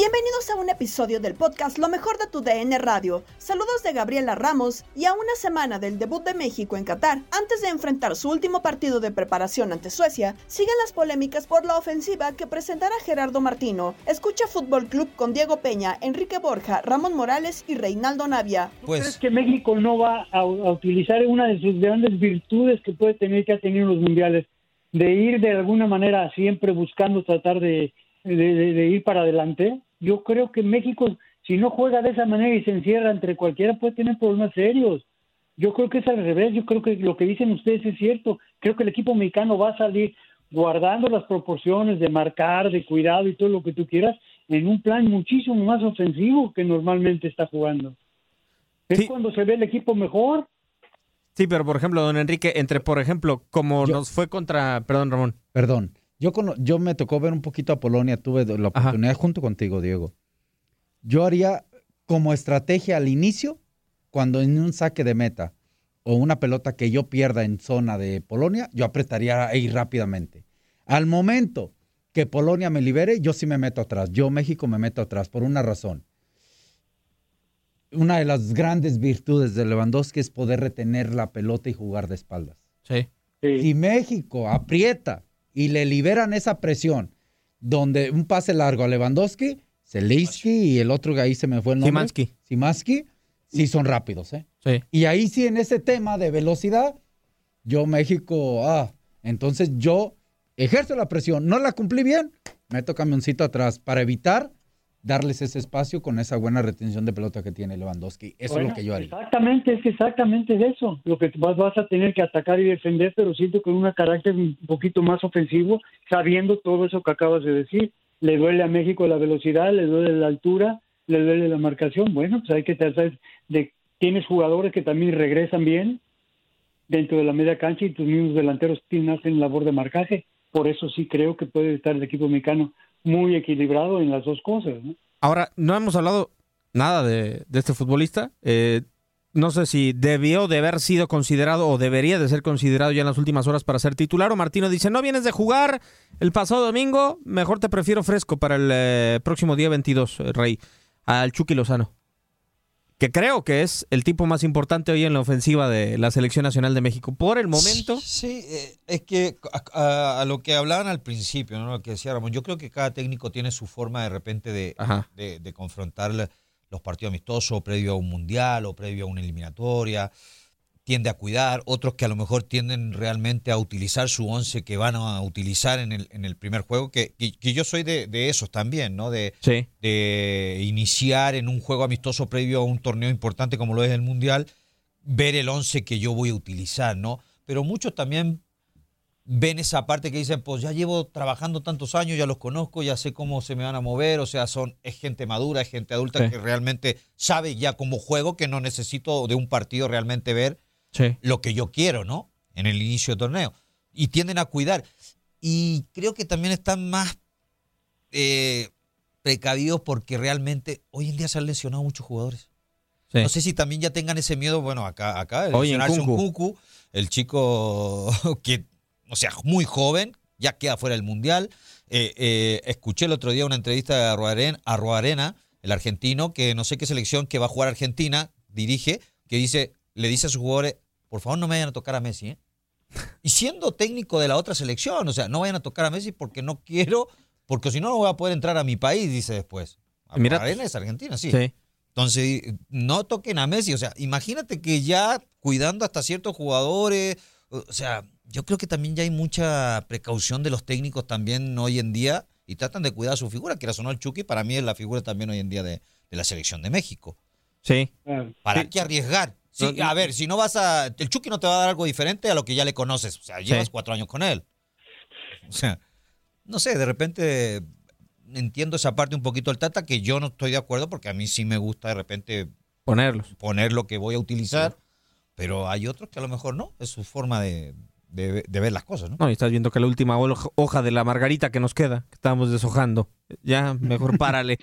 Bienvenidos a un episodio del podcast Lo mejor de tu DN Radio. Saludos de Gabriela Ramos y a una semana del debut de México en Qatar, antes de enfrentar su último partido de preparación ante Suecia, siguen las polémicas por la ofensiva que presentará Gerardo Martino. Escucha Fútbol Club con Diego Peña, Enrique Borja, Ramón Morales y Reinaldo Navia. ¿Crees que México no va a, a utilizar una de sus grandes virtudes que puede tener que ha tenido en los mundiales? De ir de alguna manera siempre buscando tratar de, de- de- de ir para adelante. Yo creo que México, si no juega de esa manera y se encierra entre cualquiera, puede tener problemas serios. Yo creo que es al revés. Yo creo que lo que dicen ustedes es cierto. Creo que el equipo mexicano va a salir guardando las proporciones de marcar, de cuidado y todo lo que tú quieras, en un plan muchísimo más ofensivo que normalmente está jugando. Es cuando se ve el equipo mejor. Sí, pero por ejemplo, don Enrique, entre, por ejemplo, como nos fue contra, perdón, Ramón. Perdón. Yo, cono- yo me tocó ver un poquito a Polonia, tuve la oportunidad junto contigo, Diego. Yo haría como estrategia al inicio, cuando en un saque de meta o una pelota que yo pierda en zona de Polonia, yo apretaría ahí rápidamente. Al momento que Polonia me libere, yo sí me meto atrás. Yo, México, me meto atrás por una razón. Una de las grandes virtudes de Lewandowski es poder retener la pelota y jugar de espaldas. Sí. Si México aprieta y le liberan esa presión, donde un pase largo a Lewandowski, Zelinsky y el otro que ahí se me fue el nombre. Szymanski. Simansky, sí son rápidos, ¿eh? Sí. Y ahí sí, en ese tema de velocidad, yo México, ah, entonces yo ejerzo la presión, no la cumplí bien, meto camioncito atrás para evitar darles ese espacio con esa buena retención de pelota que tiene Lewandowski. Eso es lo que yo haría. Exactamente, es exactamente es eso. Lo que vas, vas a tener que atacar y defender, pero siento con un carácter un poquito más ofensivo, sabiendo todo eso que acabas de decir. Le duele a México la velocidad, le duele la altura, le duele la marcación. Bueno, pues hay que tratar de... Tienes jugadores que también regresan bien dentro de la media cancha y tus mismos delanteros tienen, hacen labor de marcaje. Por eso sí creo que puede estar el equipo mexicano muy equilibrado en las dos cosas. ¿no? Ahora, no hemos hablado nada de, este futbolista. Eh, no sé si debió de haber sido considerado o debería de ser considerado ya en las últimas horas para ser titular. O Martino dice, no vienes de jugar el pasado domingo, mejor te prefiero fresco para el eh, próximo día 22, eh, Rey, al Chucky Lozano. Que creo que es el tipo más importante hoy en la ofensiva de la Selección Nacional de México. Por el momento. Sí, eh, es que a, lo que hablaban al principio, ¿no? lo que decía Ramón, yo creo que cada técnico tiene su forma de repente de, de, de confrontar los partidos amistosos previo a un mundial o previo a una eliminatoria tiende a cuidar, otros que a lo mejor tienden realmente a utilizar su once que van a utilizar en el, en el primer juego, que, que, yo soy de, esos también, ¿no? De, de iniciar en un juego amistoso previo a un torneo importante como lo es el Mundial, ver el once que yo voy a utilizar, ¿no? Pero muchos también ven esa parte que dicen, pues ya llevo trabajando tantos años, ya los conozco, ya sé cómo se me van a mover, o sea, son es gente madura, es gente adulta que realmente sabe ya cómo juego, que no necesito de un partido realmente ver lo que yo quiero, ¿no? En el inicio del torneo. Y tienden a cuidar. Y creo que también están más eh, precavidos porque realmente hoy en día se han lesionado muchos jugadores. No sé si también ya tengan ese miedo, bueno, acá, acá, el lesionarse un Cucu, el chico que, o sea, muy joven, ya queda fuera del Mundial. Eh, eh, escuché el otro día una entrevista de Arroarena, el argentino, que no sé qué selección que va a jugar Argentina, dirige, que dice, le dice a sus jugadores, por favor no me vayan a tocar a Messi, ¿eh? Y siendo técnico de la otra selección, o sea, no vayan a tocar a Messi porque no quiero, porque si no, no voy a poder entrar a mi país, dice después. Mira, Arena es Argentina, sí. Entonces, no toquen a Messi, o sea, imagínate que ya cuidando hasta ciertos jugadores, o sea, yo creo que también ya hay mucha precaución de los técnicos también hoy en día y tratan de cuidar su figura, que era sonó el Chucky, para mí es la figura también hoy en día de, la selección de México. Sí. ¿Para qué arriesgar? Sí, a ver, si no vas a. El Chucky no te va a dar algo diferente a lo que ya le conoces. O sea, llevas cuatro años con él. O sea, no sé, de repente entiendo esa parte un poquito del Tata, que yo no estoy de acuerdo porque a mí sí me gusta de repente ponerlos. Poner lo que voy a utilizar, pero hay otros que a lo mejor no. Es su forma de, de, ver las cosas, ¿no? No, y estás viendo que la última hoja de la margarita que nos queda, que estábamos deshojando. Ya, mejor párale.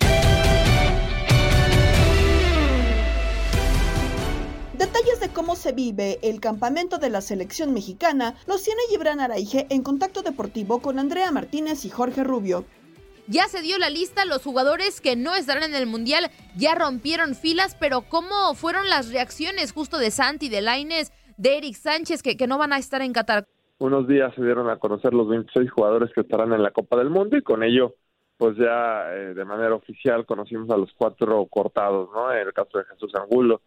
Detalles de cómo se vive el campamento de la selección mexicana los tiene Gibran Araige en contacto deportivo con Andrea Martínez y Jorge Rubio. Ya se dio la lista, los jugadores que no estarán en el Mundial ya rompieron filas, pero ¿cómo fueron las reacciones justo de Santi, de Laines, de Eric Sánchez, que, que no van a estar en Qatar? Unos días se dieron a conocer los 26 jugadores que estarán en la Copa del Mundo y con ello, pues ya eh, de manera oficial conocimos a los cuatro cortados, ¿no? En el caso de Jesús Angulo,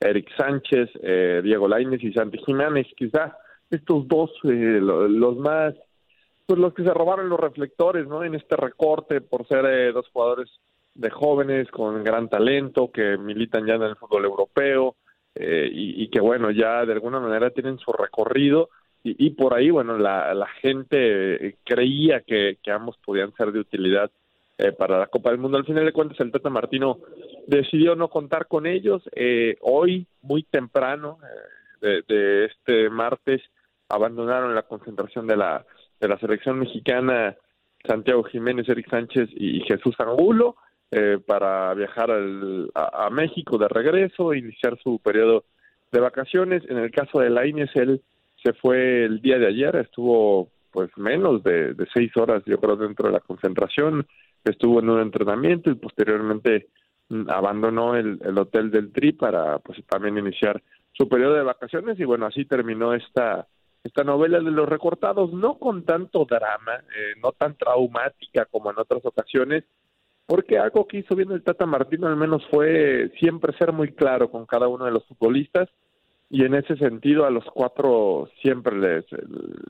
Eric Sánchez, eh, Diego Lainez y Santi Jiménez, quizá estos dos eh, los más, pues los que se robaron los reflectores, ¿no? En este recorte por ser eh, dos jugadores de jóvenes con gran talento que militan ya en el fútbol europeo y, que bueno ya de alguna manera tienen su recorrido y, por ahí bueno la, la gente creía que, que ambos podían ser de utilidad eh, para la Copa del Mundo. Al final de cuentas, el Tata Martino decidió no contar con ellos. Eh, hoy, muy temprano eh, de, este martes, abandonaron la concentración de la, de la selección mexicana Santiago Jiménez, Eric Sánchez y Jesús Angulo para viajar al, a, México de regreso, iniciar su periodo de vacaciones. En el caso de Lainez, él se fue el día de ayer, estuvo pues menos de, de seis horas, yo creo, dentro de la concentración estuvo en un entrenamiento y posteriormente abandonó el, hotel del Tri para pues también iniciar su periodo de vacaciones y bueno así terminó esta esta novela de los recortados no con tanto drama eh, no tan traumática como en otras ocasiones porque algo que hizo bien el Tata Martino al menos fue siempre ser muy claro con cada uno de los futbolistas y en ese sentido a los cuatro siempre les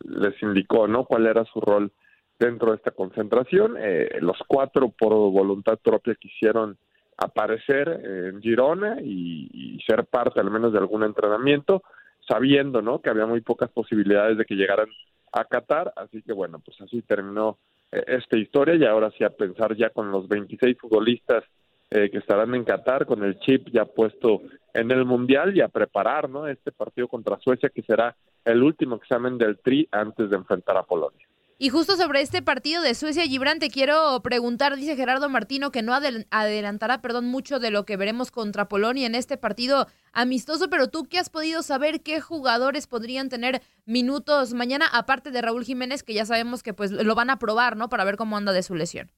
les indicó no cuál era su rol dentro de esta concentración. Eh, los cuatro, por voluntad propia, quisieron aparecer en Girona y, ser parte al menos de algún entrenamiento, sabiendo ¿no? que había muy pocas posibilidades de que llegaran a Qatar. Así que bueno, pues así terminó eh, esta historia y ahora sí a pensar ya con los 26 futbolistas eh, que estarán en Qatar, con el chip ya puesto en el Mundial y a preparar ¿no? este partido contra Suecia que será el último examen del TRI antes de enfrentar a Polonia. Y justo sobre este partido de Suecia, Gibran, te quiero preguntar, dice Gerardo Martino, que no adelantará, perdón, mucho de lo que veremos contra Polonia en este partido amistoso, pero tú qué has podido saber qué jugadores podrían tener minutos mañana, aparte de Raúl Jiménez, que ya sabemos que pues lo van a probar, ¿no? Para ver cómo anda de su lesión.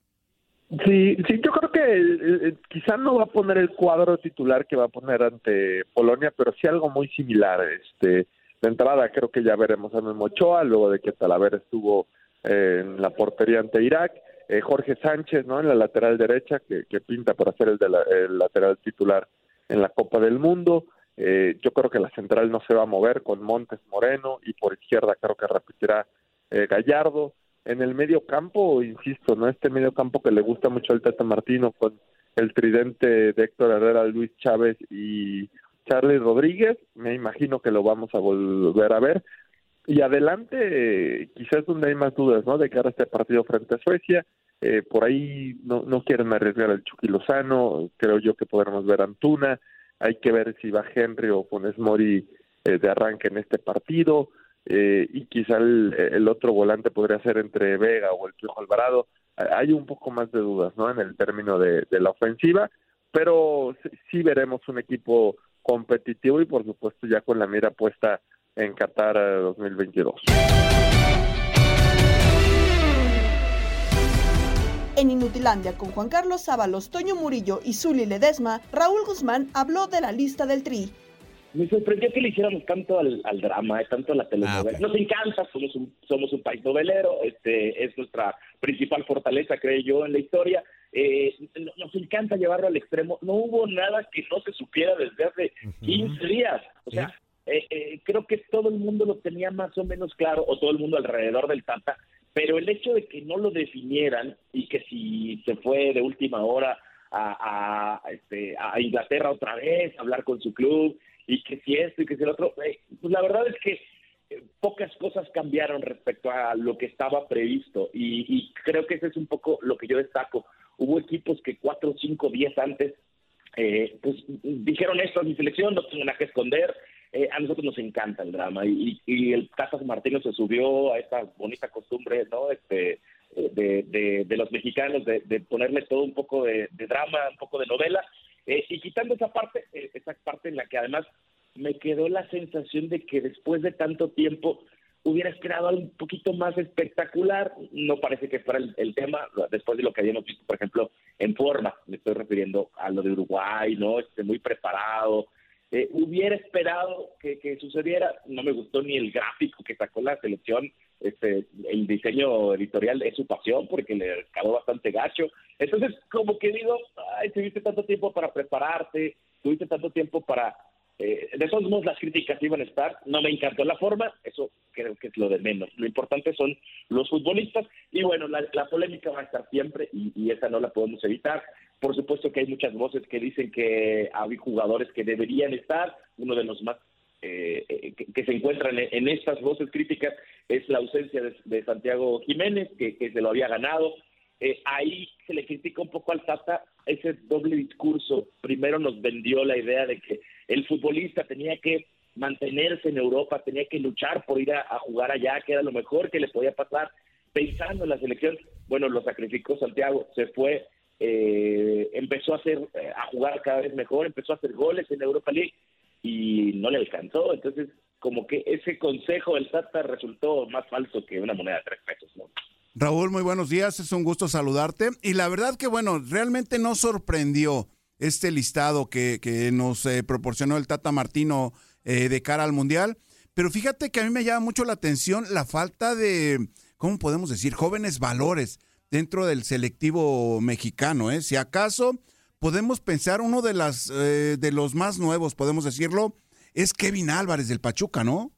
Sí, sí, yo creo que quizá no va a poner el cuadro titular que va a poner ante Polonia, pero sí algo muy similar. Este, de entrada creo que ya veremos a Memo Ochoa, luego de que Talavera estuvo eh, en la portería ante Irak. Eh, Jorge Sánchez, ¿no? En la lateral derecha, que, pinta por hacer el, de el lateral titular en la Copa del Mundo. Eh, yo creo que la central no se va a mover con Montes Moreno y por izquierda creo que repetirá eh, Gallardo. En el medio campo, insisto, ¿no? Este medio campo que le gusta mucho al Tata Martino con el tridente de Héctor Herrera, Luis Chávez y Charlie Rodríguez, me imagino que lo vamos a volver a ver. Y adelante, quizás donde hay más dudas, ¿no? De cara a este partido frente a Suecia. Eh, por ahí no, no quieren arriesgar al Chucky Lozano, creo yo que podremos ver Antuna. Hay que ver si va Henry o Funes Mori eh, de arranque en este partido. Eh, y quizá el, otro volante podría ser entre Vega o el Piojo Alvarado. Hay un poco más de dudas, ¿no? En el término de, de la ofensiva, pero sí veremos un equipo competitivo y por supuesto ya con la mira puesta en Qatar 2022. En Inutilandia con Juan Carlos Sábalos, Toño Murillo y Zuli Ledesma, Raúl Guzmán habló de la lista del Tri. Me sorprendió que le hiciéramos tanto al, drama, eh, tanto a la telenovela. Ah, Nos encanta, somos un, somos un país novelero, este es nuestra principal fortaleza, creo yo, en la historia. Eh, nos encanta llevarlo al extremo. No hubo nada que no se supiera desde hace 15 días. O sea, eh, eh, creo que todo el mundo lo tenía más o menos claro, o todo el mundo alrededor del Tata, pero el hecho de que no lo definieran y que si se fue de última hora a, este, a Inglaterra otra vez, a hablar con su club, y que si esto y que si el otro, pues la verdad es que pocas cosas cambiaron respecto a lo que estaba previsto y, y, creo que ese es un poco lo que yo destaco. Hubo equipos que cuatro, cinco, diez antes eh, pues dijeron esto a mi selección, no tengo nada que esconder. Eh, a nosotros nos encanta el drama y, y el Casas Martínez se subió a esta bonita costumbre, ¿no? Este, de, de, los mexicanos de, de, ponerle todo un poco de, drama, un poco de novela eh, y quitando esa parte, eh, esa parte en la que además me quedó la sensación de que después de tanto tiempo hubiera esperado algo un poquito más espectacular. No parece que fuera el, tema, después de lo que habíamos visto, por ejemplo, en forma. Me estoy refiriendo a lo de Uruguay, ¿no? Este, muy preparado. Eh, hubiera esperado que, que, sucediera. No me gustó ni el gráfico que sacó la selección. Este, el diseño editorial es su pasión porque le quedó bastante gacho. Entonces, como que digo, ay, tuviste tanto tiempo para prepararte, tuviste tanto tiempo para eh, de todos modos, las críticas iban a estar. No me encantó la forma, eso creo que es lo de menos. Lo importante son los futbolistas. Y bueno, la, polémica va a estar siempre y, esa no la podemos evitar. Por supuesto que hay muchas voces que dicen que hay jugadores que deberían estar. Uno de los más eh, eh, que, se encuentran en, estas voces críticas es la ausencia de, Santiago Jiménez, que, se lo había ganado. ahí se le critica un poco al Tata ese doble discurso. Primero nos vendió la idea de que el futbolista tenía que mantenerse en Europa, tenía que luchar por ir a, jugar allá, que era lo mejor que le podía pasar, pensando en la selección. Bueno, lo sacrificó Santiago, se fue, eh, empezó a hacer, eh, a jugar cada vez mejor, empezó a hacer goles en Europa League y no le alcanzó. Entonces, como que ese consejo del Tata resultó más falso que una moneda de tres pesos, Raúl, muy buenos días, es un gusto saludarte. Y la verdad que, bueno, realmente no sorprendió este listado que, que nos eh, proporcionó el Tata Martino eh, de cara al Mundial. Pero fíjate que a mí me llama mucho la atención la falta de, ¿cómo podemos decir? Jóvenes valores dentro del selectivo mexicano. ¿eh? Si acaso podemos pensar uno de, las, eh, de los más nuevos, podemos decirlo, es Kevin Álvarez del Pachuca, ¿no?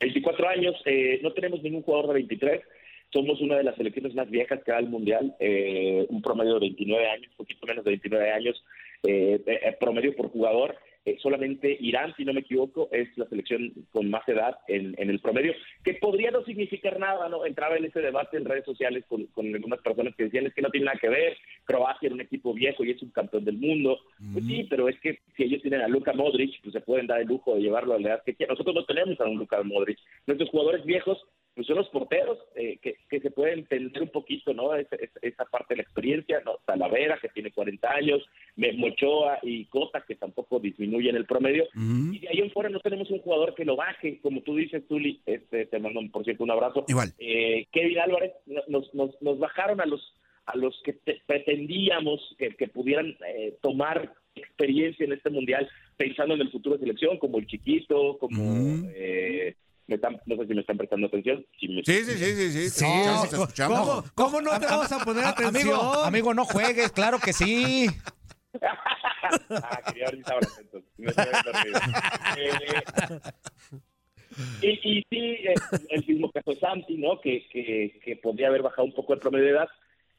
24 años, no tenemos ningún jugador de 23 somos una de las selecciones más viejas que da el Mundial, eh, un promedio de 29 años, un poquito menos de 29 años, eh, eh, promedio por jugador. solamente Irán, si no me equivoco, es la selección con más edad en, el promedio, que podría no significar nada, ¿no? Entraba en ese debate en redes sociales con, algunas personas que decían es que no tiene nada que ver, Croacia era un equipo viejo y es un campeón del mundo. Pues sí, pero es que si ellos tienen a Luka Modric, pues se pueden dar el lujo de llevarlo a la edad que quieran. Nosotros no tenemos a un Luka Modric. Nuestros jugadores viejos pues son los porteros eh, que, que, se pueden entender un poquito, ¿no? Esa, esa, parte de la experiencia, ¿no? Talavera, que tiene 40 años, Mochoa y Cota, que tampoco disminuyen el promedio. Y de ahí en fuera no tenemos un jugador que lo baje, como tú dices, Tuli, este, te mando, por cierto, un abrazo. Igual. Eh, Kevin Álvarez, nos, nos, nos bajaron a los a los que pretendíamos que, pudieran eh, tomar experiencia en este mundial pensando en el futuro de selección, como el chiquito, como eh, no sé si me están prestando atención. sí, sí, sí, sí, sí, escuchamos. ¿Cómo, no te vamos a poner atención? Amigo, amigo, no juegues, claro que sí. ah, quería si estaban atentos. y, y sí, el mismo caso Santi, ¿no? Que, que, que podría haber bajado un poco el promedio de edad.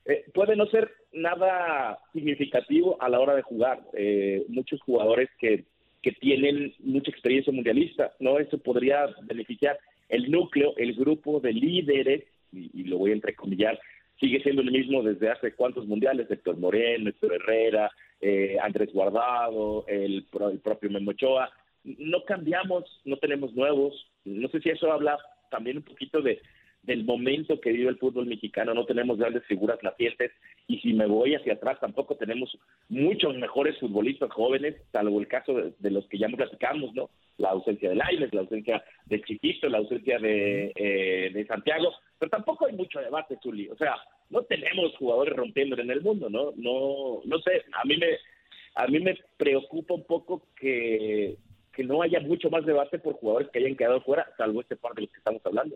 Eh, puede no ser nada significativo a la hora de jugar. Eh, muchos jugadores que, que tienen mucha experiencia mundialista, ¿no? Eso podría beneficiar el núcleo, el grupo de líderes, y, lo voy a entrecomillar, sigue siendo el mismo desde hace cuántos mundiales, Héctor Moreno, Héctor Herrera, eh, Andrés Guardado, el, el propio Memo Ochoa. No cambiamos, no tenemos nuevos. No sé si eso habla también un poquito de, del momento que vive el fútbol mexicano, no tenemos grandes figuras nacientes y si me voy hacia atrás tampoco tenemos muchos mejores futbolistas jóvenes, salvo el caso de, los que ya platicamos, ¿no? La ausencia de Lailes, la ausencia de Chiquito, la ausencia de, eh, de Santiago, pero tampoco hay mucho debate, Zuli, o sea, no tenemos jugadores rompiendo en el mundo, ¿no? No, no sé, a mí me, a mí me preocupa un poco que, que no haya mucho más debate por jugadores que hayan quedado fuera, salvo este par de los que estamos hablando.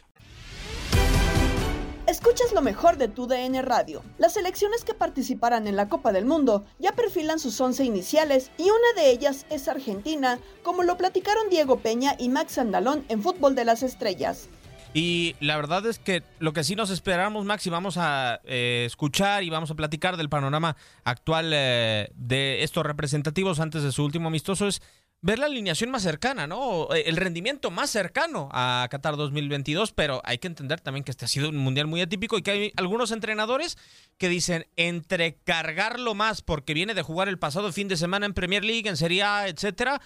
Escuchas lo mejor de tu DN Radio. Las selecciones que participarán en la Copa del Mundo ya perfilan sus once iniciales y una de ellas es Argentina, como lo platicaron Diego Peña y Max Andalón en Fútbol de las Estrellas. Y la verdad es que lo que sí nos esperamos, Max, y vamos a eh, escuchar y vamos a platicar del panorama actual eh, de estos representativos antes de su último amistoso es ver la alineación más cercana, ¿no? Eh, el rendimiento más cercano a Qatar 2022, pero hay que entender también que este ha sido un mundial muy atípico y que hay algunos entrenadores que dicen entre cargarlo más porque viene de jugar el pasado fin de semana en Premier League, en Serie A, etcétera,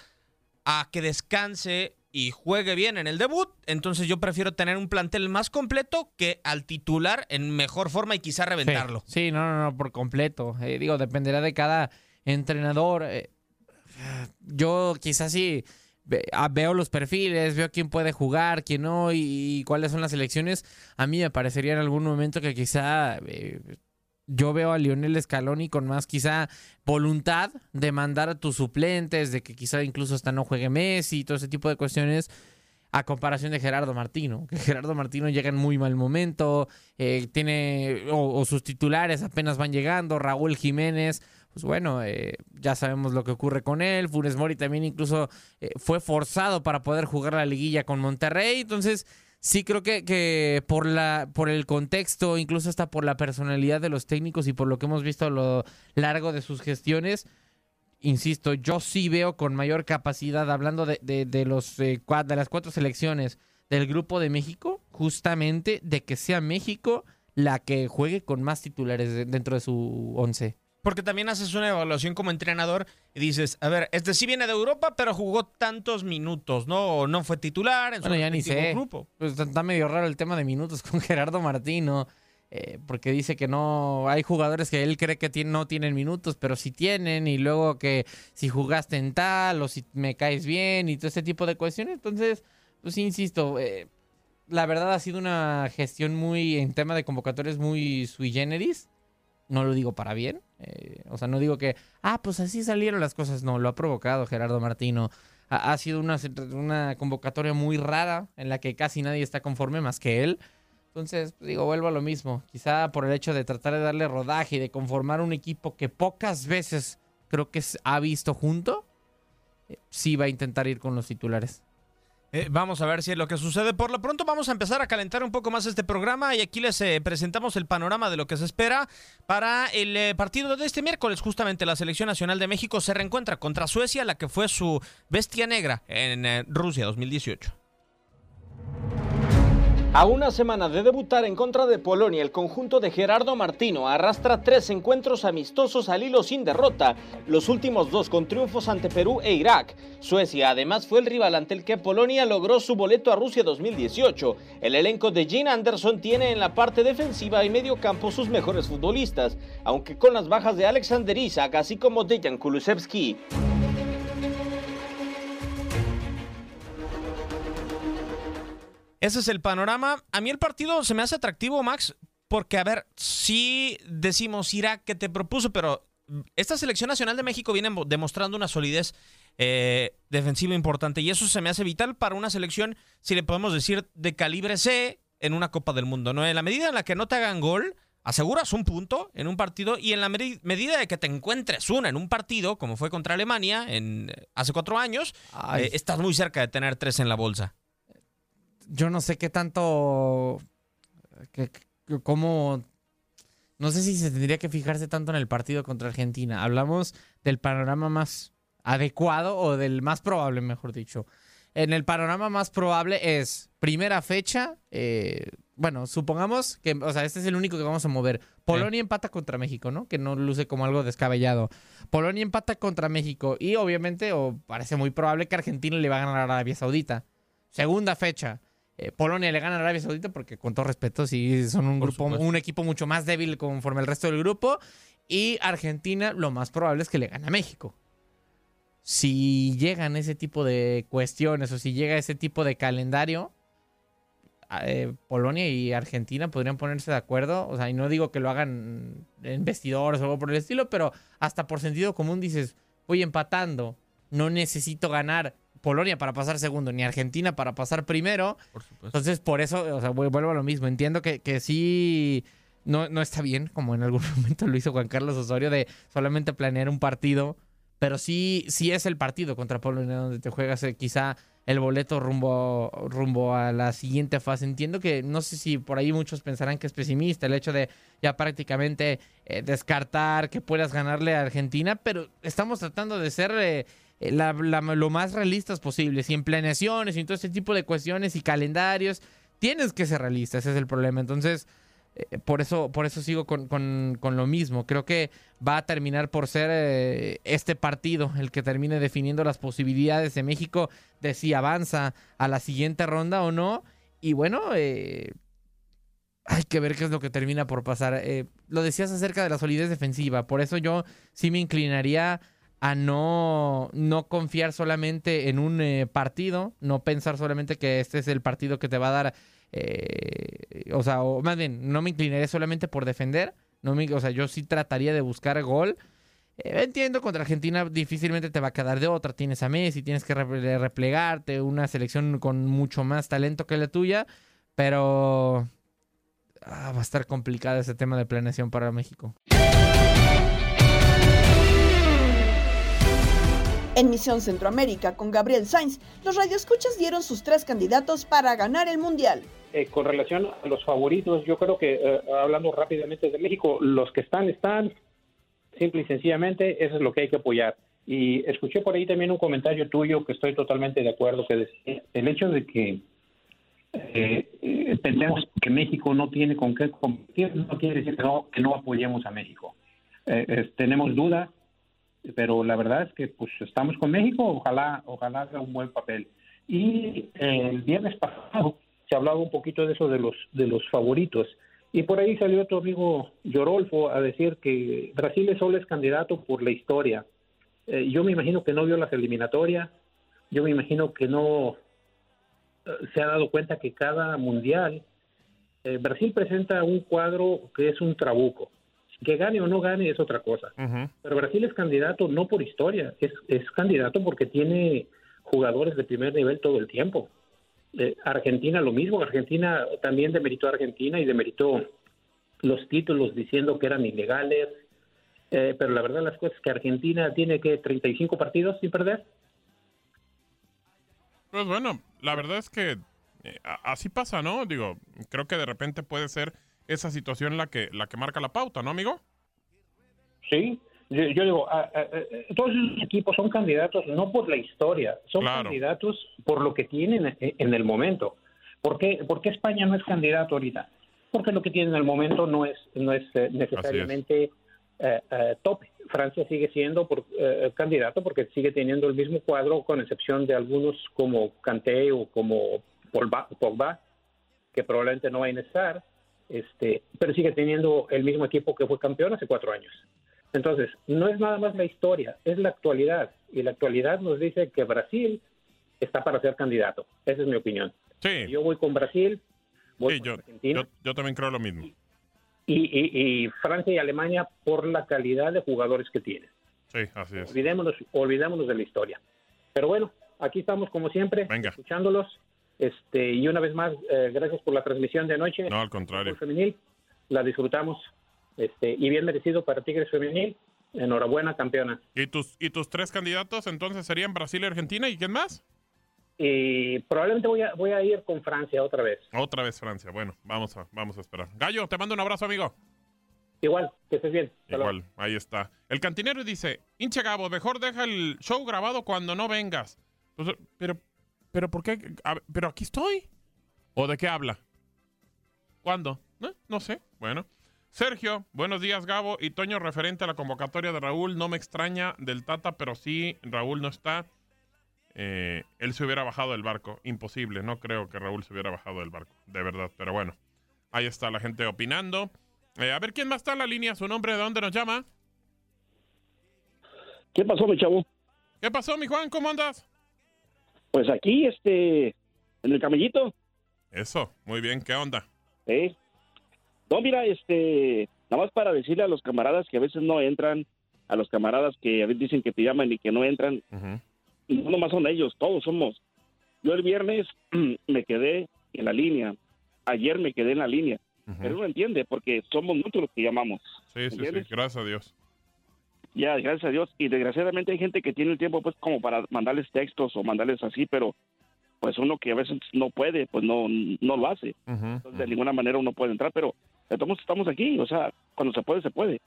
a que descanse y juegue bien en el debut, entonces yo prefiero tener un plantel más completo que al titular en mejor forma y quizá reventarlo. Sí, no, no, no, por completo. Eh, digo, dependerá de cada entrenador. Eh, yo quizás sí ah, veo los perfiles, veo quién puede jugar, quién no y, cuáles son las elecciones. A mí me parecería en algún momento que quizá eh, yo veo a Lionel Scaloni con más quizá voluntad de mandar a tus suplentes, de que quizá incluso hasta no juegue Messi y todo ese tipo de cuestiones a comparación de Gerardo Martino, que Gerardo Martino llega en muy mal momento, eh, tiene o, sus titulares apenas van llegando, Raúl Jiménez, pues bueno, eh, ya sabemos lo que ocurre con él. Funes Mori también incluso eh, fue forzado para poder jugar la liguilla con Monterrey. Entonces, sí creo que, que, por, la, por el contexto, incluso hasta por la personalidad de los técnicos y por lo que hemos visto a lo largo de sus gestiones, insisto, yo sí veo con mayor capacidad, hablando de, de, los, eh, de las cuatro selecciones del Grupo de México, justamente de que sea México la que juegue con más titulares dentro de su once. Porque también haces una evaluación como entrenador y dices, a ver, este sí viene de Europa, pero jugó tantos minutos, ¿no? O no fue titular en su bueno, ya ni sé. grupo. Pues está medio raro el tema de minutos con Gerardo Martino. Eh, porque dice que no hay jugadores que él cree que no tienen minutos, pero sí tienen, y luego que si jugaste en tal o si me caes bien y todo ese tipo de cuestiones. Entonces, pues insisto, eh, la verdad ha sido una gestión muy en tema de convocatorias muy sui generis. No lo digo para bien. Eh, o sea, no digo que, ah, pues así salieron las cosas. No, lo ha provocado Gerardo Martino. Ha, sido una, una, convocatoria muy rara en la que casi nadie está conforme más que él. Entonces, pues, digo, vuelvo a lo mismo. Quizá por el hecho de tratar de darle rodaje y de conformar un equipo que pocas veces creo que ha visto junto, eh, sí va a intentar ir con los titulares. Eh, vamos a ver si es lo que sucede. Por lo pronto vamos a empezar a calentar un poco más este programa y aquí les eh, presentamos el panorama de lo que se espera para el eh, partido de este miércoles. Justamente la Selección Nacional de México se reencuentra contra Suecia, la que fue su bestia negra en Rusia 2018. A una semana de debutar en contra de Polonia, el conjunto de Gerardo Martino arrastra tres encuentros amistosos al hilo sin derrota, los últimos dos con triunfos ante Perú e Irak. Suecia además fue el rival ante el que Polonia logró su boleto a Rusia 2018. El elenco de Gene Anderson tiene en la parte defensiva y medio campo sus mejores futbolistas, aunque con las bajas de Alexander Isak así como Dejan Kulusevski. Ese es el panorama. A mí el partido se me hace atractivo, Max, porque, a ver, sí decimos Irak que te propuso, pero esta selección nacional de México viene demostrando una solidez eh, defensiva importante y eso se me hace vital para una selección, si le podemos decir, de calibre C en una Copa del Mundo. ¿no? En la medida en la que no te hagan gol, aseguras un punto en un partido y en la medida de que te encuentres una en un partido, como fue contra Alemania en, hace cuatro años, eh, estás muy cerca de tener tres en la bolsa yo no sé qué tanto, que, cómo, no sé si se tendría que fijarse tanto en el partido contra Argentina. Hablamos del panorama más adecuado o del más probable, mejor dicho. En el panorama más probable es primera fecha, eh, bueno, supongamos que, o sea, este es el único que vamos a mover. Polonia empata contra México, ¿no? Que no luce como algo descabellado. Polonia empata contra México y obviamente, o parece muy probable que Argentina le va a ganar a Arabia Saudita. Segunda fecha. Eh, Polonia le gana a Arabia Saudita porque con todo respeto sí son un grupo, un equipo mucho más débil conforme el resto del grupo. Y Argentina lo más probable es que le gane a México. Si llegan ese tipo de cuestiones o si llega ese tipo de calendario, eh, Polonia y Argentina podrían ponerse de acuerdo. O sea, y no digo que lo hagan en vestidores o algo por el estilo, pero hasta por sentido común dices, voy empatando, no necesito ganar Polonia para pasar segundo, ni Argentina para pasar primero. Entonces, por eso, o sea, vuelvo a lo mismo. Entiendo que, que sí no, no está bien, como en algún momento lo hizo Juan Carlos Osorio, de solamente planear un partido. Pero sí, sí es el partido contra Polonia donde te juegas eh, quizá el boleto rumbo, rumbo a la siguiente fase. Entiendo que no sé si por ahí muchos pensarán que es pesimista el hecho de ya prácticamente eh, descartar que puedas ganarle a Argentina, pero estamos tratando de ser eh, eh, lo más realistas posible. Y en planeaciones y todo ese tipo de cuestiones y calendarios, tienes que ser realista, ese es el problema. Entonces, eh, por, eso, por eso sigo con, lo mismo. Creo que va a terminar por ser eh, este partido el que termine definiendo las posibilidades de México de si avanza a la siguiente ronda o no. Y bueno, hay que ver qué es lo que termina por pasar. lo decías acerca de la solidez defensiva, por eso yo sí me inclinaría a no, no confiar solamente en un eh, partido, no pensar solamente que este es el partido que te va a dar, eh, o sea, o más bien, no me inclinaré solamente por defender, no me, o sea, yo sí trataría de buscar gol. Eh, entiendo, contra Argentina difícilmente te va a quedar de otra, tienes a Messi, tienes que replegarte, una selección con mucho más talento que la tuya, pero ah, va a estar complicado ese tema de planeación para México. En Misión Centroamérica con Gabriel Sainz, los radioescuchas dieron sus tres candidatos para ganar el Mundial. Eh, con relación a los favoritos, yo creo que, eh, hablando rápidamente de México, los que están, están, simple y sencillamente, eso es lo que hay que apoyar. Y escuché por ahí también un comentario tuyo que estoy totalmente de acuerdo, que decía, el hecho de que eh, pensemos que México no tiene con qué competir, no quiere decir que no, que no apoyemos a México. tenemos dudas pero la verdad es que pues estamos con México, ojalá, ojalá haga un buen papel. Y eh, el viernes pasado se hablaba un poquito de eso de los, de los favoritos. Y por ahí salió tu amigo Yorolfo a decir que Brasil solo es candidato por la historia. Eh, yo me imagino que no vio las eliminatorias, yo me imagino que no eh, se ha dado cuenta que cada mundial Brasil presenta un cuadro que es un trabuco. Que gane o no gane es otra cosa. Pero Brasil es candidato no por historia, es, es candidato porque tiene jugadores de primer nivel todo el tiempo. Eh, Argentina lo mismo, Argentina también demeritó a Argentina y demeritó los títulos diciendo que eran ilegales. Eh, pero la verdad las cosas es que Argentina tiene que 35 partidos sin perder. Pues bueno, la verdad es que eh, así pasa, ¿no? Digo, creo que de repente puede ser esa situación la que, la que marca la pauta, ¿no, amigo? Sí, yo, digo, todos los equipos son candidatos no por la historia, son candidatos por lo que tienen en el momento. ¿Por qué, ¿Por qué España no es candidato ahorita? Porque lo que tiene en el momento no es, no es eh, necesariamente eh, eh, tope. Francia sigue siendo por, candidato porque sigue teniendo el mismo cuadro, con excepción de algunos como Kanté o como Pogba, que probablemente no vayan a estar, este, pero sigue teniendo el mismo equipo que fue campeón hace cuatro años. Entonces, no es nada más la historia, es la actualidad. Y la actualidad nos dice que Brasil está para ser candidato. Esa es mi opinión. Sí. Yo voy con Brasil, voy con Argentina. Yo, también creo lo mismo. Y, Francia y Alemania por la calidad de jugadores que tienen. Sí, así es. Olvidémonos, olvidémonos de la historia. Pero bueno, aquí estamos como siempre, escuchándolos. Este, y una vez más, eh, gracias por la transmisión de anoche. No, al contrario. Femenil, la disfrutamos. Este, y bien merecido para Tigres Femenil. Enhorabuena, campeona. ¿Y tus, ¿Y tus tres candidatos entonces serían Brasil y Argentina? ¿Y quién más? Y probablemente voy a, voy a ir con Francia otra vez. Otra vez Francia. Bueno, vamos a, vamos a esperar. Gallo, te mando un abrazo, amigo. Igual, que estés bien. Igual, ahí está. El cantinero dice, hinche Gabo, mejor deja el show grabado cuando no vengas. Pues, pero, pero, ¿por qué? pero aquí estoy. ¿O de qué habla? ¿Cuándo? ¿Eh? No sé. Bueno. Sergio, buenos días Gabo y Toño referente a la convocatoria de Raúl. No me extraña del Tata, pero sí, Raúl no está. Eh, él se hubiera bajado del barco. Imposible, no creo que Raúl se hubiera bajado del barco, de verdad. Pero bueno, ahí está la gente opinando. Eh, a ver quién más está en la línea, su nombre, ¿de dónde nos llama? ¿Qué pasó, mi chavo? ¿Qué pasó, mi Juan? ¿Cómo andas? Pues aquí, este, en el camellito. Eso, muy bien, ¿qué onda? ¿Eh? No, mira, este, nada más para decirle a los camaradas que a veces no entran, a los camaradas que a veces dicen que te llaman y que no entran, no nomás son ellos, todos somos. Yo el viernes me quedé en la línea, ayer me quedé en la línea, pero no entiende porque somos muchos los que llamamos. Sí, sí, sí, gracias a Dios. Ya, gracias a Dios. Y desgraciadamente hay gente que tiene el tiempo pues como para mandarles textos o mandarles así, pero pues uno que a veces no puede, pues no, no lo hace. Entonces, de ninguna manera uno puede entrar, pero estamos, estamos aquí, o sea, cuando se puede, se puede.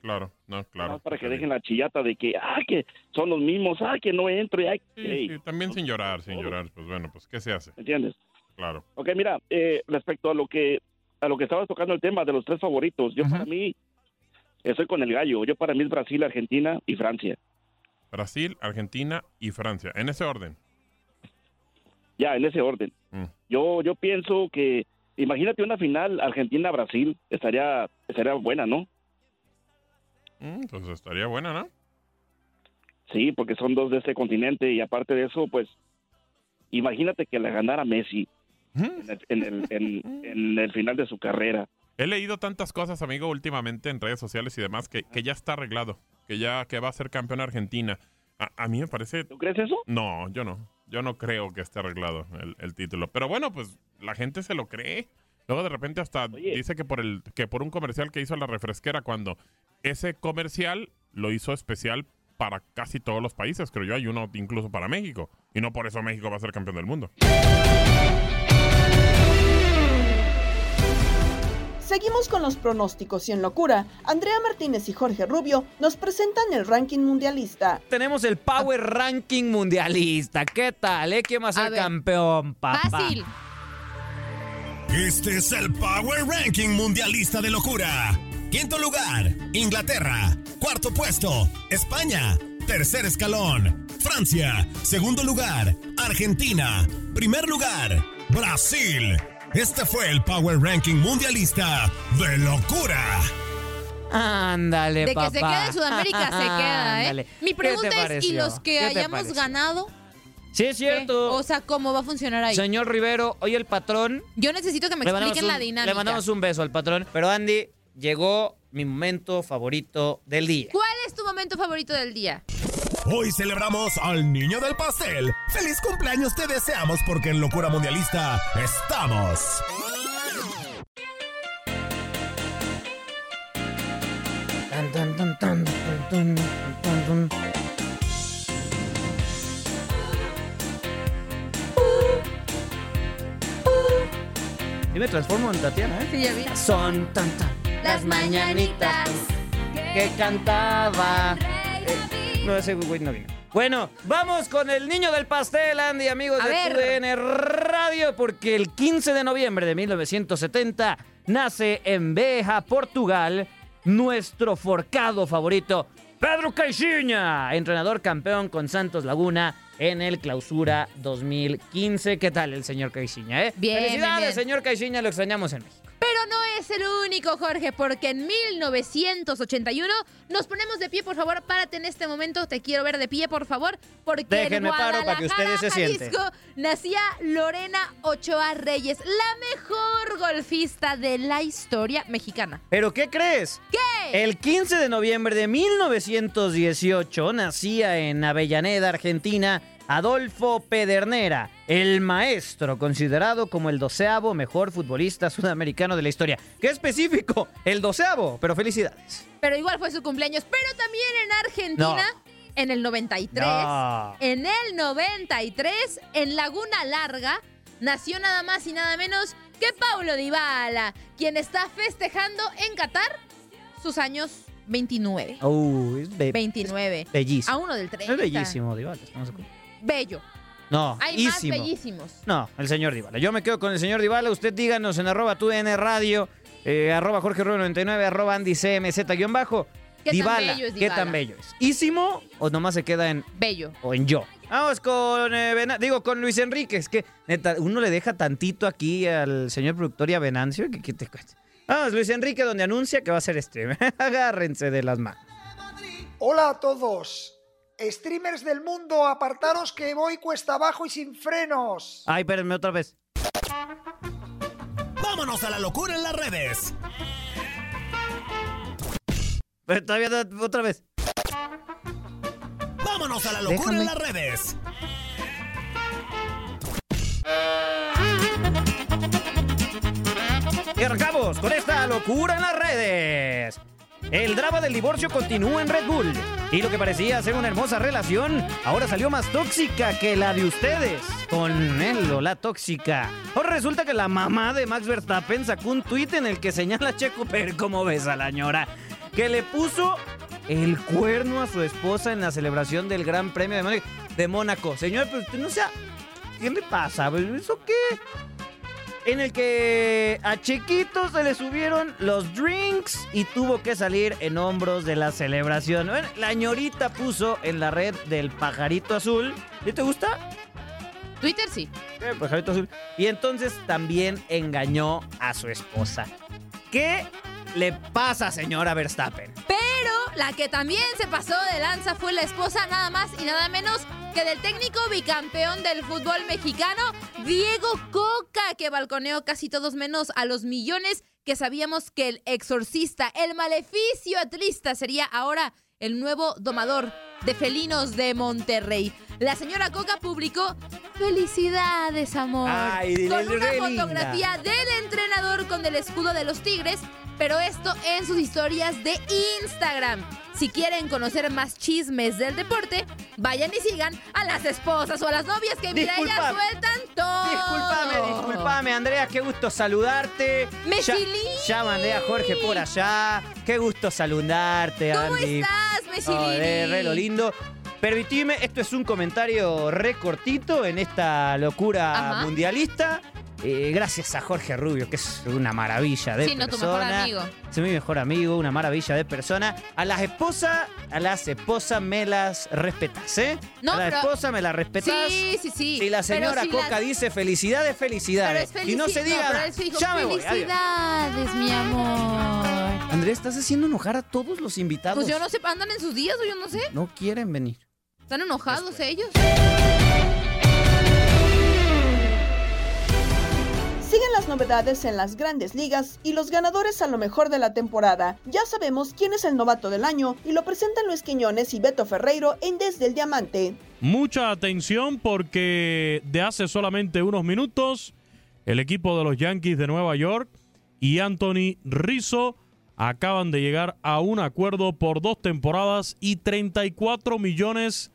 Claro, no, claro. para que dejen la chillata de que, ah, que son los mismos, ah, que no entro. Y, sí, también sin llorar, sin llorar. Pues bueno, pues, ¿qué se hace? ¿Entiendes? Claro. Ok, mira, eh, respecto a lo que a lo que estabas tocando el tema de los tres favoritos, yo para mí estoy con el gallo. Yo para mí es Brasil, Argentina y Francia. Brasil, Argentina y Francia. En ese orden. Ya, en ese orden. Mm. Yo yo pienso que imagínate una final Argentina-Brasil, estaría estaría buena, ¿no? Entonces mm, pues estaría buena, ¿no? Sí, porque son dos de este continente y aparte de eso, pues imagínate que le ganara Messi en el, final de su carrera. He leído tantas cosas, amigo, últimamente en redes sociales y demás, que, que ya está arreglado, que ya que va a ser campeón Argentina. A, mí me parece... ¿Tú crees eso? No, yo no. Yo no creo que esté arreglado el, el título. Pero bueno, pues la gente se lo cree. Luego de repente hasta dice que por el que por un comercial que hizo la refresquera cuando ese comercial lo hizo especial para casi todos los países, creo yo, hay uno incluso para México y no por eso México va a ser campeón del mundo. Seguimos con los pronósticos y en locura, Andrea Martínez y Jorge Rubio nos presentan el ranking mundialista. Tenemos el Power Ranking mundialista. ¿Qué tal? Eh? ¿Quién va a ser campeón, papá? Fácil. Este es el Power Ranking Mundialista de Locura. Quinto lugar, Inglaterra. Cuarto puesto, España. Tercer escalón, Francia. Segundo lugar, Argentina. Primer lugar, Brasil. Este fue el Power Ranking Mundialista de Locura. Ándale, De que se quede en Sudamérica, se queda, ¿eh? Mi pregunta es, ¿y los que hayamos ganado? Sí, es cierto. O sea, ¿cómo va a funcionar ahí? Señor Rivero, hoy el patrón. Yo necesito que me expliquen la dinámica. Le mandamos un beso al patrón. Pero Andy, llegó mi momento favorito del día. ¿Cuál es tu momento favorito del día? Hoy celebramos al niño del pastel. ¡Feliz cumpleaños te deseamos porque en Locura Mundialista estamos! Y me transformo en Tatiana, ¿eh? Sí, ya vi. Son tan, tan las mañanitas que cantaba. No, ese güey no vino. Bueno, vamos con el niño del pastel, Andy, amigos A de. TUDN Radio, porque el 15 de noviembre de 1970 nace en Beja, Portugal, nuestro forcado favorito, Pedro Caixinha, entrenador campeón con Santos Laguna en el Clausura 2015. ¿Qué tal el señor Caixinha, eh? Bien, Felicidades, bien, bien. señor Caixinha, lo extrañamos en México. Pero no es el único, Jorge, porque en 1981 nos ponemos de pie, por favor, párate en este momento, te quiero ver de pie, por favor, porque Déjenme en paro para que ustedes se sienten. Jalisco, nacía Lorena Ochoa Reyes, la mejor golfista de la historia mexicana. ¿Pero qué crees? ¿Qué? El 15 de noviembre de 1918 nacía en Avellaneda, Argentina, Adolfo Pedernera, el maestro, considerado como el doceavo mejor futbolista sudamericano de la historia. ¡Qué específico! El doceavo, pero felicidades. Pero igual fue su cumpleaños. Pero también en Argentina, en el 93, No. en el 93, en Laguna Larga, nació nada más y nada menos que Paulo Dybala, quien está festejando en Qatar sus años 29. Uh, es be- 29. es bellísimo. A uno del 30. Es bellísimo, Dybala. estamos de acuerdo. Bello. No, Hay más ísimo. bellísimos. No, el señor Dybala. Yo me quedo con el señor Dybala. Usted díganos en arroba tu Radio, eh, arroba Jorge Rubio 99, arroba Andy CMZ guion bajo. ¿Qué tan Dybala, bello es ¿qué Dybala? tan bello es? ¿Ísimo o nomás se queda en Bello. o en yo? Vamos con, eh, digo, con Luis Enrique. Es que, neta, uno le deja tantito aquí al señor productor y a Venancio. que, que te. Vamos, Luis Enrique, donde anuncia que va a hacer stream. Agárrense de las manos. Hola a todos. Streamers del mundo, apartaros que voy cuesta abajo y sin frenos. Ay, espérenme otra vez. Vámonos a la locura en las redes. Eh, Todavía otra vez. Vámonos a la locura Déjame. en las redes. Y arrancamos con esta locura en las redes. El drama del divorcio continúa en Red Bull. Y lo que parecía ser una hermosa relación, ahora salió más tóxica que la de ustedes. Con él o la tóxica. Ahora resulta que la mamá de Max Verstappen sacó un tuit en el que señala a Checo Pérez, ¿cómo ves a la ñora? Que le puso el cuerno a su esposa en la celebración del Gran Premio de Mónaco. Señor, pero usted no sea... ¿Qué le pasa? ¿Eso qué? En el que a Chiquito se le subieron los drinks y tuvo que salir en hombros de la celebración. Bueno, la ñorita puso en la red del pajarito azul. ¿Y te gusta? Twitter sí. Eh, pajarito azul. Y entonces también engañó a su esposa. ¿Qué le pasa, señora Verstappen? Pero la que también se pasó de lanza fue la esposa nada más y nada menos que del técnico bicampeón del fútbol mexicano, Diego Coca, que balconeó casi todos menos a los millones que sabíamos que el exorcista, el maleficio atlista sería ahora el nuevo domador de felinos de Monterrey. La señora Coca publicó Felicidades, amor. Ay, con una linda. fotografía del entrenador con el escudo de los Tigres, pero esto en sus historias de Instagram. Si quieren conocer más chismes del deporte, vayan y sigan a las esposas o a las novias que mira, ellas sueltan todo. Disculpame, disculpame, Andrea, qué gusto saludarte. Mesilín. Ya, ya mandé a Jorge por allá. Qué gusto saludarte, ¿Cómo Andy. estás, Mesilín? Joder, re lo lindo. Permitime, esto es un comentario re cortito en esta locura Ajá. mundialista. Eh, gracias a Jorge Rubio, que es una maravilla de Sí, no, tu persona. mejor amigo. Es mi mejor amigo, una maravilla de persona. A las esposas, a las esposas me las respetas, ¿eh? No, a las pero- esposas me las respetas. Sí, sí, sí. Si la Pero señora si Coca dice felicidades, Pero felicidades. es y no se felici- diga pero dijo, Ya me voy, adiós. Felicidades, mi amor. Andrea, estás haciendo enojar a todos los invitados. Pues yo no sé, andan en sus días o yo no sé. No quieren venir. Están enojados ellos. Siguen las novedades en las grandes ligas y los ganadores a lo mejor de la temporada. Ya sabemos quién es el novato del año y lo presentan Luis Quiñones y Beto Ferreiro en Desde el Diamante. Mucha atención porque de hace solamente unos minutos el equipo de los Yankees de Nueva York y Anthony Rizzo acaban de llegar a un acuerdo por dos temporadas y 34 millones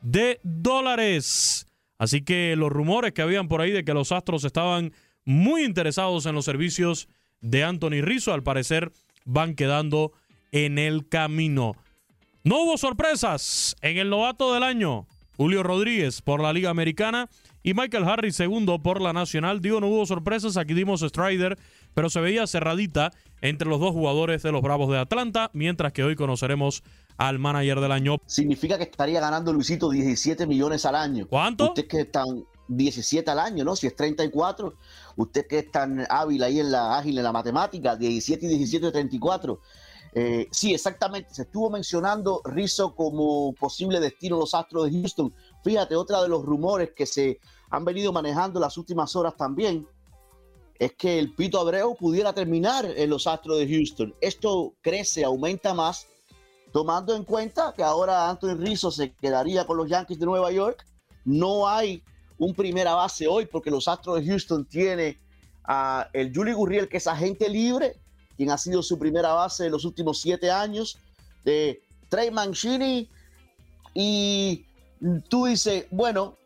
de dólares. Así que los rumores que habían por ahí de que los Astros estaban muy interesados en los servicios de Anthony Rizzo. Al parecer van quedando en el camino. No hubo sorpresas en el novato del año. Julio Rodríguez por la Liga Americana y Michael Harris segundo por la Nacional. Digo, no hubo sorpresas, aquí dimos Strider, pero se veía cerradita entre los dos jugadores de los Bravos de Atlanta, mientras que hoy conoceremos al manager del año. Significa que estaría ganando Luisito 17 millones al año. ¿Cuánto? Usted que están 17 al año, ¿no? Si es 34, usted que es tan hábil ahí en la ágil en la matemática, 17 y 17, 34. Eh, sí, exactamente. Se estuvo mencionando Rizzo como posible destino de los Astros de Houston. Fíjate, otra de los rumores que se han venido manejando las últimas horas también es que el Pito Abreu pudiera terminar en los Astros de Houston. Esto crece, aumenta más, tomando en cuenta que ahora Anthony Rizzo se quedaría con los Yankees de Nueva York. No hay un primera base hoy porque los Astros de Houston tiene a el Julie Gurriel, que es agente libre, quien ha sido su primera base en los últimos siete años, de Trey Mancini. Y tú dices, bueno,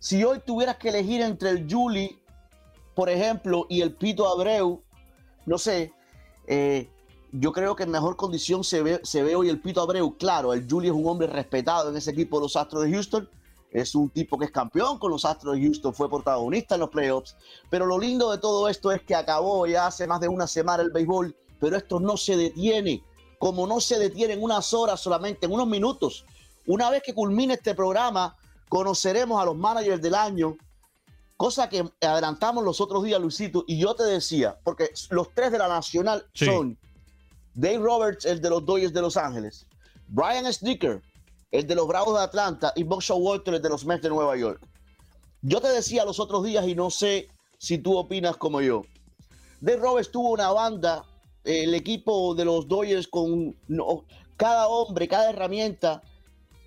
si hoy tuvieras que elegir entre el Julie, por ejemplo, y el Pito Abreu, no sé, eh, yo creo que en mejor condición se ve, se ve hoy el Pito Abreu. Claro, el Julie es un hombre respetado en ese equipo de los Astros de Houston. Es un tipo que es campeón con los Astros de Houston, fue protagonista en los playoffs. Pero lo lindo de todo esto es que acabó ya hace más de una semana el béisbol, pero esto no se detiene. Como no se detiene en unas horas solamente, en unos minutos. Una vez que culmine este programa, conoceremos a los managers del año, cosa que adelantamos los otros días, Luisito, y yo te decía, porque los tres de la Nacional son Dave Roberts, el de los Dodgers de Los Ángeles, Brian Snicker, el de los Bravos de Atlanta, y Bob Walter, el de los Mets de Nueva York. Yo te decía los otros días, y no sé si tú opinas como yo, Dave Roberts tuvo una banda, el equipo de los Dodgers con cada hombre, cada herramienta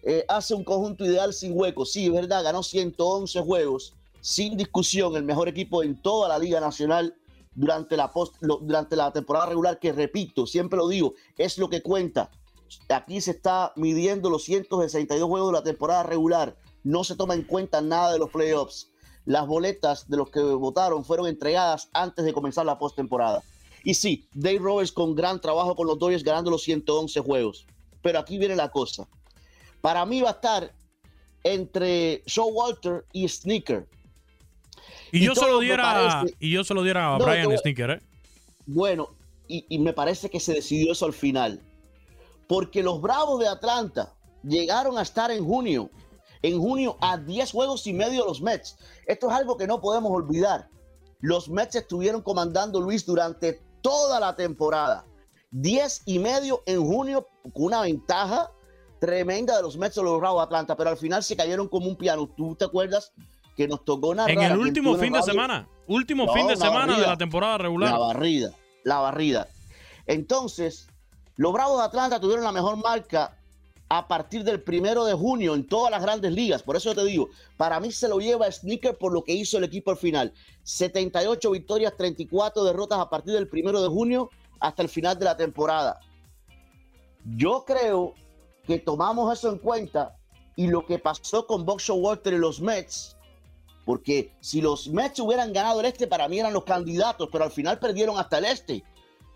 eh, hace un conjunto ideal sin huecos. Sí, es verdad, ganó 111 juegos, sin discusión, el mejor equipo en toda la Liga Nacional durante la, post, durante la temporada regular, que repito, siempre lo digo, es lo que cuenta. Aquí se está midiendo los 162 juegos de la temporada regular. No se toma en cuenta nada de los playoffs. Las boletas de los que votaron fueron entregadas antes de comenzar la postemporada. Y sí, Dave Roberts con gran trabajo con los Dodgers ganando los 111 juegos. Pero aquí viene la cosa. Para mí va a estar entre Walter y Sneaker. Y, yo, se lo diera, y yo se lo diera a Brian Sneaker, ¿eh? Bueno, y, y, me parece que se decidió eso al final. Porque los Bravos de Atlanta llegaron a estar en junio. En junio a 10 juegos y medio los Mets. Esto es algo que no podemos olvidar. Los Mets estuvieron comandando Luis durante toda la temporada. 10 y medio en junio con una ventaja tremenda de los Mets de los Bravos de Atlanta, pero al final se cayeron como un piano. ¿Tú te acuerdas que nos tocó narrar? En el último fin de semana, último fin de semana de la temporada regular. La barrida, la barrida. Entonces, los Bravos de Atlanta tuvieron la mejor marca a partir del primero de junio en todas las grandes ligas. Por eso te digo, para mí se lo lleva Sneaker por lo que hizo el equipo al final. 78 victorias, 34 derrotas a partir del primero de junio hasta el final de la temporada. Yo creo que tomamos eso en cuenta y lo que pasó con Box Walter y los Mets, porque si los Mets hubieran ganado el este, para mí eran los candidatos, pero al final perdieron hasta el este.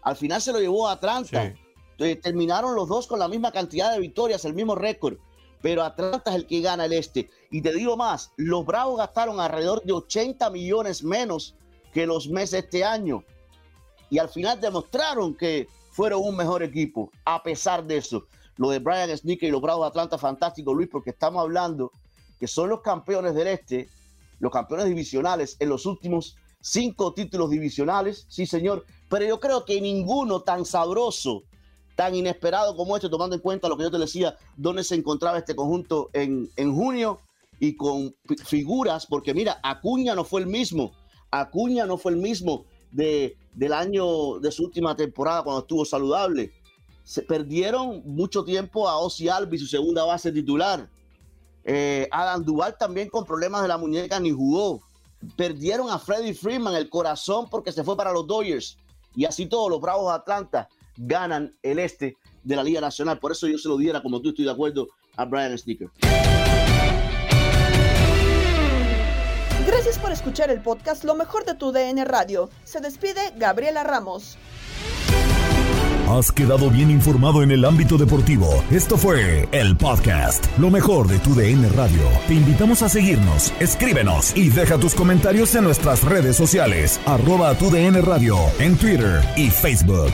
Al final se lo llevó a Atlanta. Terminaron los dos con la misma cantidad de victorias, el mismo récord. Pero Atlanta es el que gana el este. Y te digo más, los Bravos gastaron alrededor de 80 millones menos que los Mets este año. Y al final demostraron que fueron un mejor equipo, a pesar de eso lo de Brian Sneaker y los Bravos de Atlanta, fantástico, Luis, porque estamos hablando que son los campeones del este, los campeones divisionales en los últimos cinco títulos divisionales, sí señor, pero yo creo que ninguno tan sabroso, tan inesperado como este, tomando en cuenta lo que yo te decía, dónde se encontraba este conjunto en, en junio y con figuras, porque mira, Acuña no fue el mismo, Acuña no fue el mismo de, del año de su última temporada cuando estuvo saludable se perdieron mucho tiempo a Ozzy Albi, su segunda base titular. Eh, Adam Duval también con problemas de la muñeca ni jugó. Perdieron a Freddie Freeman el corazón porque se fue para los Dodgers. Y así todos los Bravos de Atlanta ganan el este de la Liga Nacional. Por eso yo se lo diera, como tú estoy de acuerdo, a Brian Sneaker. Gracias por escuchar el podcast Lo mejor de tu DN Radio. Se despide Gabriela Ramos. Has quedado bien informado en el ámbito deportivo. Esto fue el podcast, lo mejor de tu DN Radio. Te invitamos a seguirnos, escríbenos y deja tus comentarios en nuestras redes sociales, arroba tu DN Radio, en Twitter y Facebook.